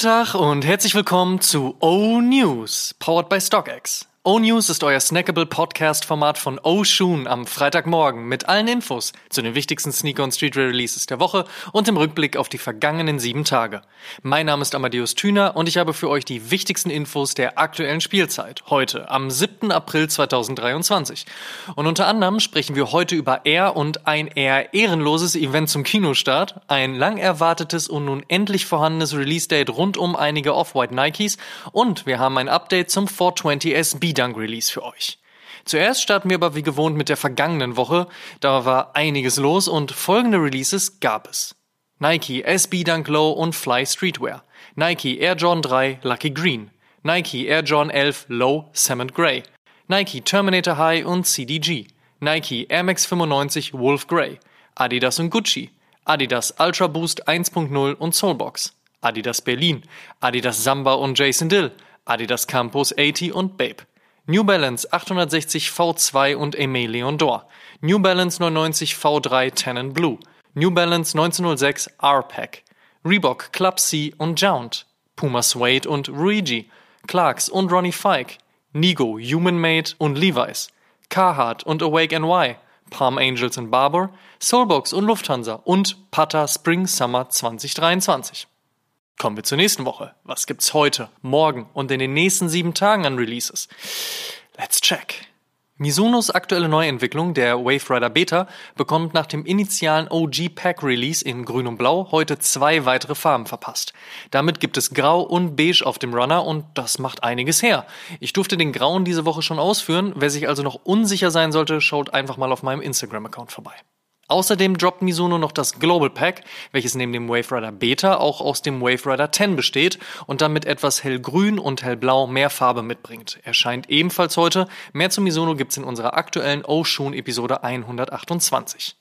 Guten Tag und herzlich willkommen zu O News, powered by StockX. O-News ist euer snackable Podcast-Format von O-Shoon am Freitagmorgen mit allen Infos zu den wichtigsten Sneaker- und Streetwear-Releases der Woche und im Rückblick auf die vergangenen sieben Tage. Mein Name ist Amadeus Thüner und ich habe für euch die wichtigsten Infos der aktuellen Spielzeit, heute am 7. April 2023. Und unter anderem sprechen wir heute über Air und ein eher ehrenloses Event zum Kinostart, ein lang erwartetes und nun endlich vorhandenes Release-Date rund um einige Off-White Nikes und wir haben ein Update zum 420 SB B-Dunk Release für euch. Zuerst starten wir aber wie gewohnt mit der vergangenen Woche. Da war einiges los und folgende Releases gab es. Nike SB Dunk Low und Fly Streetwear. Nike Air Jordan 3 Lucky Green. Nike Air Jordan 11 Low Cement Gray. Nike Terminator High und CDG. Nike Air Max 95 Wolf Gray. Adidas und Gucci. Adidas Ultra Boost 1.0 und Soulbox. Adidas Berlin. Adidas Samba und Jason Dill. Adidas Campus 80 und Babe. New Balance 860 V2 und Aimé Leon d'Or, New Balance 990 V3 Tenon Blue, New Balance 1906 R-Pack, Reebok Club C und Jount, Puma Suede und Ruigi, Clarks und Ronnie Fike, Nigo Human Made und Levi's, Carhartt und Awake NY, Palm Angels und Barber, Soulbox und Lufthansa. Und Pata Spring Summer 2023. Kommen wir zur nächsten Woche. Was gibt's heute, morgen und in den nächsten sieben Tagen an Releases? Let's check. Mizunos aktuelle Neuentwicklung, der Wave Rider Beta, bekommt nach dem initialen OG Pack Release in Grün und Blau heute zwei weitere Farben verpasst. Damit gibt es Grau und Beige auf dem Runner und das macht einiges her. Ich durfte den Grauen diese Woche schon ausführen. Wer sich also noch unsicher sein sollte, schaut einfach mal auf meinem Instagram-Account vorbei. Außerdem droppt Mizuno noch das Global Pack, welches neben dem Wave Rider Beta auch aus dem Wave Rider 10 besteht und damit etwas hellgrün und hellblau mehr Farbe mitbringt. Erscheint ebenfalls heute. Mehr zu Mizuno gibt's in unserer aktuellen Oshun Episode 128.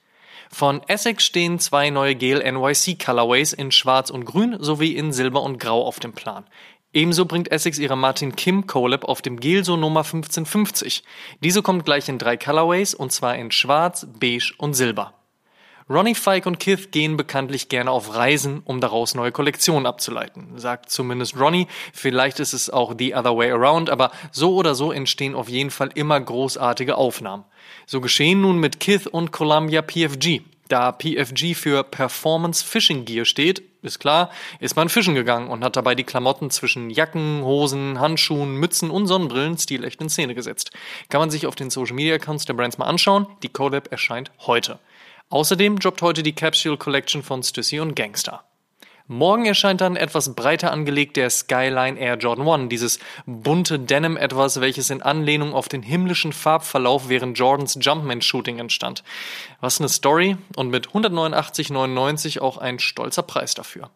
Von Essex stehen zwei neue Gel NYC Colorways in Schwarz und Grün sowie in Silber und Grau auf dem Plan. Ebenso bringt Essex ihre Martin Kim Collab auf dem Gelso Nummer 1550. Diese kommt gleich in drei Colorways und zwar in Schwarz, Beige und Silber. Ronnie Fike und Kith gehen bekanntlich gerne auf Reisen, um daraus neue Kollektionen abzuleiten. Sagt zumindest Ronnie. Vielleicht ist es auch the other way around, aber so oder so entstehen auf jeden Fall immer großartige Aufnahmen. So geschehen nun mit Kith und Columbia PFG. Da PFG für Performance Fishing Gear steht, ist klar, ist man fischen gegangen und hat dabei die Klamotten zwischen Jacken, Hosen, Handschuhen, Mützen und Sonnenbrillen stilecht in Szene gesetzt. Kann man sich auf den Social Media Accounts der Brands mal anschauen. Die Collab erscheint heute. Außerdem droppt heute die Capsule Collection von Stussy und Gangster. Morgen erscheint dann etwas breiter angelegt der Skyline Air Jordan 1, dieses bunte Denim etwas, welches in Anlehnung auf den himmlischen Farbverlauf während Jordans Jumpman-Shooting entstand. Was eine Story und mit 189,99 auch ein stolzer Preis dafür.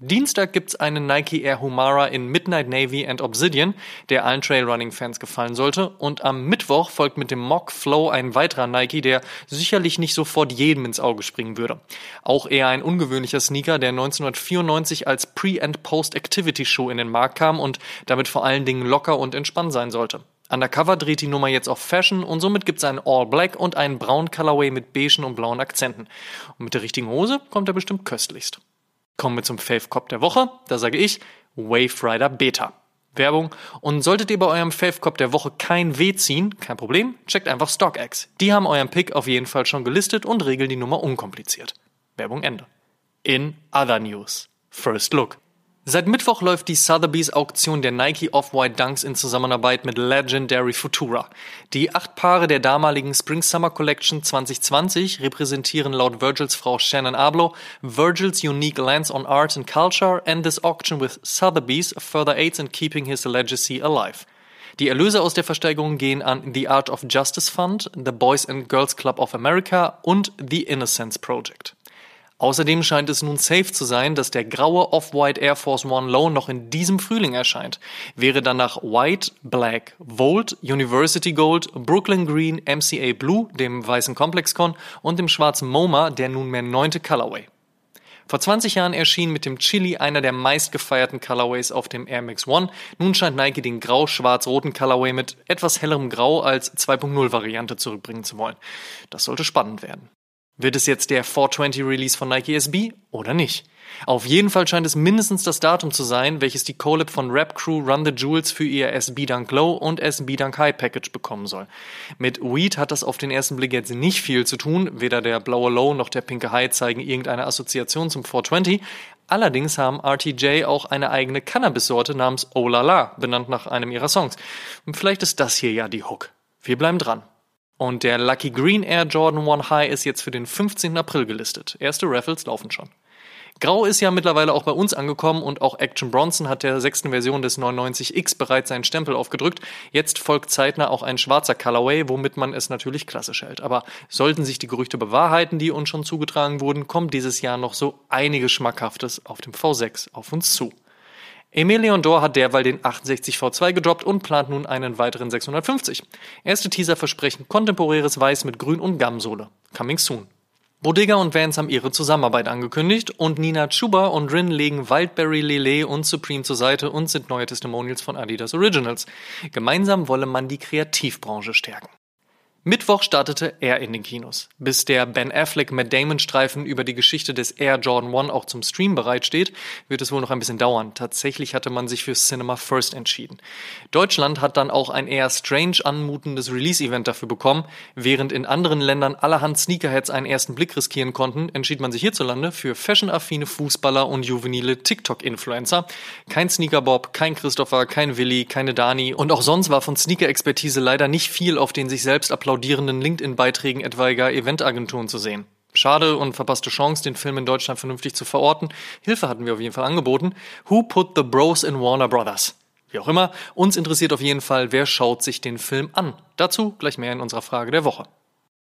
Dienstag gibt's einen Nike Air Humara in Midnight Navy and Obsidian, der allen Trailrunning-Fans gefallen sollte. Und am Mittwoch folgt mit dem Mock Flow ein weiterer Nike, der sicherlich nicht sofort jedem ins Auge springen würde. Auch eher ein ungewöhnlicher Sneaker, der 1994 als Pre- and Post-Activity-Show in den Markt kam und damit vor allen Dingen locker und entspannt sein sollte. Undercover dreht die Nummer jetzt auf Fashion und somit gibt's einen All Black und einen braunen Colorway mit beigen und blauen Akzenten. Und mit der richtigen Hose kommt er bestimmt köstlichst. Kommen wir zum Fave Cop der Woche. Da sage ich Wave Rider Beta. Werbung. Und solltet ihr bei eurem Fave Cop der Woche kein W ziehen, kein Problem, checkt einfach StockX. Die haben euren Pick auf jeden Fall schon gelistet und regeln die Nummer unkompliziert. Werbung Ende. In other news. First Look. Seit Mittwoch läuft die Sotheby's Auktion der Nike Off-White Dunks in Zusammenarbeit mit Legendary Futura. Die acht Paare der damaligen Spring-Summer Collection 2020 repräsentieren laut Virgils Frau Shannon Abloh Virgils unique lens on art and culture and this auction with Sotheby's further aids in keeping his legacy alive. Die Erlöse aus der Versteigerung gehen an The Art of Justice Fund, The Boys and Girls Club of America und The Innocence Project. Außerdem scheint es nun safe zu sein, dass der graue Off-White Air Force One Low noch in diesem Frühling erscheint. Wäre danach White, Black, Volt, University Gold, Brooklyn Green, MCA Blue, dem weißen Complexcon und dem schwarzen MoMA der nunmehr neunte Colorway. Vor 20 Jahren erschien mit dem Chili einer der meistgefeierten Colorways auf dem Air Max One. Nun scheint Nike den grau-schwarz-roten Colorway mit etwas hellerem Grau als 2.0 Variante zurückbringen zu wollen. Das sollte spannend werden. Wird es jetzt der 420 Release von Nike SB oder nicht? Auf jeden Fall scheint es mindestens das Datum zu sein, welches die Collab von Rap Crew Run the Jewels für ihr SB Dunk Low und SB Dunk High Package bekommen soll. Mit Weed hat das auf den ersten Blick jetzt nicht viel zu tun, weder der blaue Low noch der pinke High zeigen irgendeine Assoziation zum 420, Allerdings haben RTJ auch eine eigene Cannabis-Sorte namens Oh La La, benannt nach einem ihrer Songs. Und vielleicht ist das hier ja die Hook. Wir bleiben dran. Und der Lucky Green Air Jordan 1 High ist jetzt für den 15. April gelistet. Erste Raffles laufen schon. Grau ist ja mittlerweile auch bei uns angekommen und auch Action Bronson hat der sechsten Version des 99X bereits seinen Stempel aufgedrückt. Jetzt folgt zeitnah auch ein schwarzer Colorway, womit man es natürlich klassisch hält. Aber sollten sich die Gerüchte bewahrheiten, die uns schon zugetragen wurden, kommt dieses Jahr noch so einiges Schmackhaftes auf dem V6 auf uns zu. Emilion Dor hat derweil den 68 V2 gedroppt und plant nun einen weiteren 650. Erste Teaser versprechen kontemporäres Weiß mit Grün und Gamsohle. Coming soon. Bodega und Vans haben ihre Zusammenarbeit angekündigt und Nina Chuba und Rin legen Wildberry Lele und Supreme zur Seite und sind neue Testimonials von Adidas Originals. Gemeinsam wolle man die Kreativbranche stärken. Mittwoch startete er in den Kinos. Bis der Ben Affleck Matt Damon Streifen über die Geschichte des Air Jordan 1 auch zum Stream bereitsteht, wird es wohl noch ein bisschen dauern. Tatsächlich hatte man sich für Cinema First entschieden. Deutschland hat dann auch ein eher strange anmutendes Release-Event dafür bekommen. Während in anderen Ländern allerhand Sneakerheads einen ersten Blick riskieren konnten, entschied man sich hierzulande für fashionaffine Fußballer und juvenile TikTok-Influencer. Kein Sneakerbob, kein Christopher, kein Willi, keine Dani und auch sonst war von Sneaker-Expertise leider nicht viel auf den sich selbst applaudierenden applaudierenden LinkedIn-Beiträgen etwaiger Eventagenturen zu sehen. Schade und verpasste Chance, den Film in Deutschland vernünftig zu verorten. Hilfe hatten wir auf jeden Fall angeboten. Who put the bros in Warner Brothers? Wie auch immer, uns interessiert auf jeden Fall, wer schaut sich den Film an. Dazu gleich mehr in unserer Frage der Woche.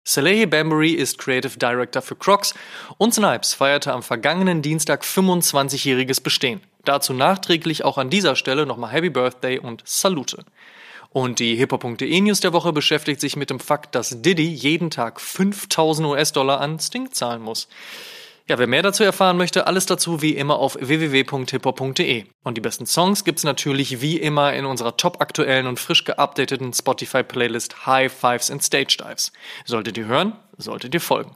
Salehi Bambury ist Creative Director für Crocs und Snipes feierte am vergangenen Dienstag 25-jähriges Bestehen. Dazu nachträglich auch an dieser Stelle nochmal Happy Birthday und Salute. Und die hiphop.de News der Woche beschäftigt sich mit dem Fakt, dass Diddy jeden Tag 5000 US-Dollar an Sting zahlen muss. Ja, wer mehr dazu erfahren möchte, alles dazu wie immer auf www.hiphop.de. Und die besten Songs gibt's natürlich wie immer in unserer top aktuellen und frisch geupdateten Spotify-Playlist High Fives and Stage Dives. Solltet ihr hören, solltet ihr folgen.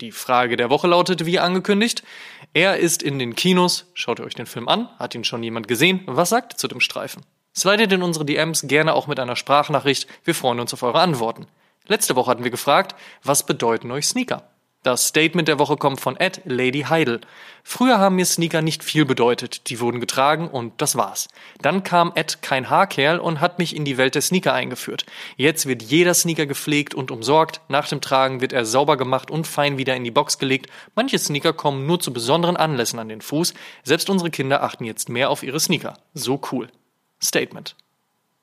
Die Frage der Woche lautet wie angekündigt. Er ist in den Kinos. Schaut euch den Film an? Hat ihn schon jemand gesehen? Was sagt ihr zu dem Streifen? Slidet in unsere DMs gerne auch mit einer Sprachnachricht. Wir freuen uns auf eure Antworten. Letzte Woche hatten wir gefragt, was bedeuten euch Sneaker? Das Statement der Woche kommt von Ed Lady Heidel. Früher haben mir Sneaker nicht viel bedeutet, die wurden getragen und das war's. Dann kam Ed kein Haarkerl und hat mich in die Welt der Sneaker eingeführt. Jetzt wird jeder Sneaker gepflegt und umsorgt, nach dem Tragen wird er sauber gemacht und fein wieder in die Box gelegt. Manche Sneaker kommen nur zu besonderen Anlässen an den Fuß, selbst unsere Kinder achten jetzt mehr auf ihre Sneaker. So cool. Statement.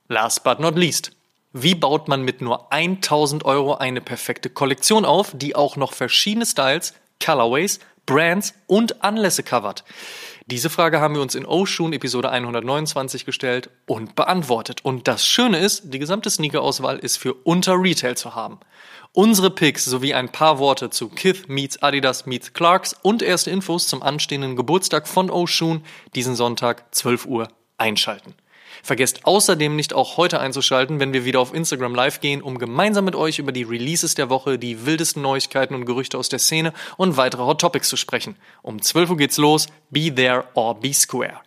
Last but not least. Wie baut man mit nur 1000 Euro eine perfekte Kollektion auf, die auch noch verschiedene Styles, Colorways, Brands und Anlässe covert? Diese Frage haben wir uns in Oshun Episode 129 gestellt und beantwortet. Und das Schöne ist, die gesamte Sneaker-Auswahl ist für unter Retail zu haben. Unsere Picks sowie ein paar Worte zu Kith meets Adidas meets Clarks und erste Infos zum anstehenden Geburtstag von Oshun diesen Sonntag 12 Uhr einschalten. Vergesst außerdem nicht auch heute einzuschalten, wenn wir wieder auf Instagram live gehen, um gemeinsam mit euch über die Releases der Woche, die wildesten Neuigkeiten und Gerüchte aus der Szene und weitere Hot Topics zu sprechen. Um 12 Uhr geht's los. Be there or be square.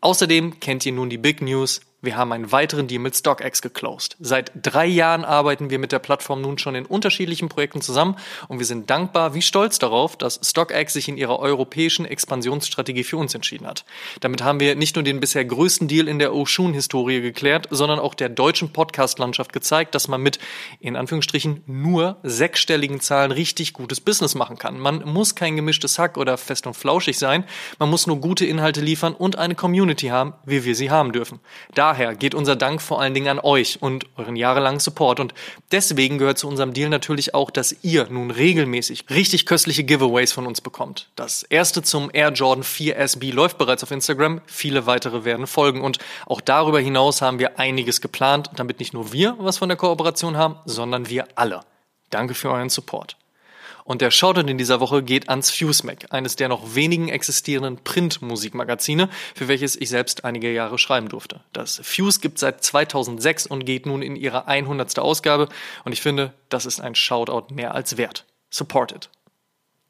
Außerdem kennt ihr nun die Big News. Wir haben einen weiteren Deal mit StockX geclosed. Seit drei Jahren arbeiten wir mit der Plattform nun schon in unterschiedlichen Projekten zusammen und wir sind dankbar wie stolz darauf, dass StockX sich in ihrer europäischen Expansionsstrategie für uns entschieden hat. Damit haben wir nicht nur den bisher größten Deal in der Oshun-Historie geklärt, sondern auch der deutschen Podcast-Landschaft gezeigt, dass man mit, in Anführungsstrichen, nur sechsstelligen Zahlen richtig gutes Business machen kann. Man muss kein gemischtes Hack oder fest und flauschig sein, man muss nur gute Inhalte liefern und eine Community haben, wie wir sie haben dürfen. Da daher geht unser Dank vor allen Dingen an euch und euren jahrelangen Support. Und deswegen gehört zu unserem Deal natürlich auch, dass ihr nun regelmäßig richtig köstliche Giveaways von uns bekommt. Das erste zum Air Jordan 4 SB läuft bereits auf Instagram. Viele weitere werden folgen. Und auch darüber hinaus haben wir einiges geplant, damit nicht nur wir was von der Kooperation haben, sondern wir alle. Danke für euren Support. Und der Shoutout in dieser Woche geht ans FuseMac, eines der noch wenigen existierenden Print-Musikmagazine, für welches ich selbst einige Jahre schreiben durfte. Das Fuse gibt seit 2006 und geht nun in ihre 100. Ausgabe und ich finde, das ist ein Shoutout mehr als wert. Supported.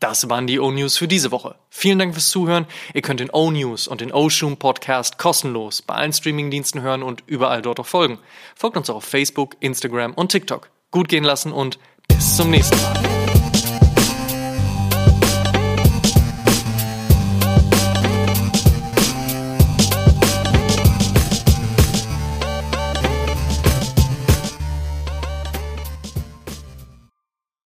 Das waren die O-News für diese Woche. Vielen Dank fürs Zuhören. Ihr könnt den O-News und den O-Shoom Podcast kostenlos bei allen Streamingdiensten hören und überall dort auch folgen. Folgt uns auch auf Facebook, Instagram und TikTok. Gut gehen lassen und bis zum nächsten Mal.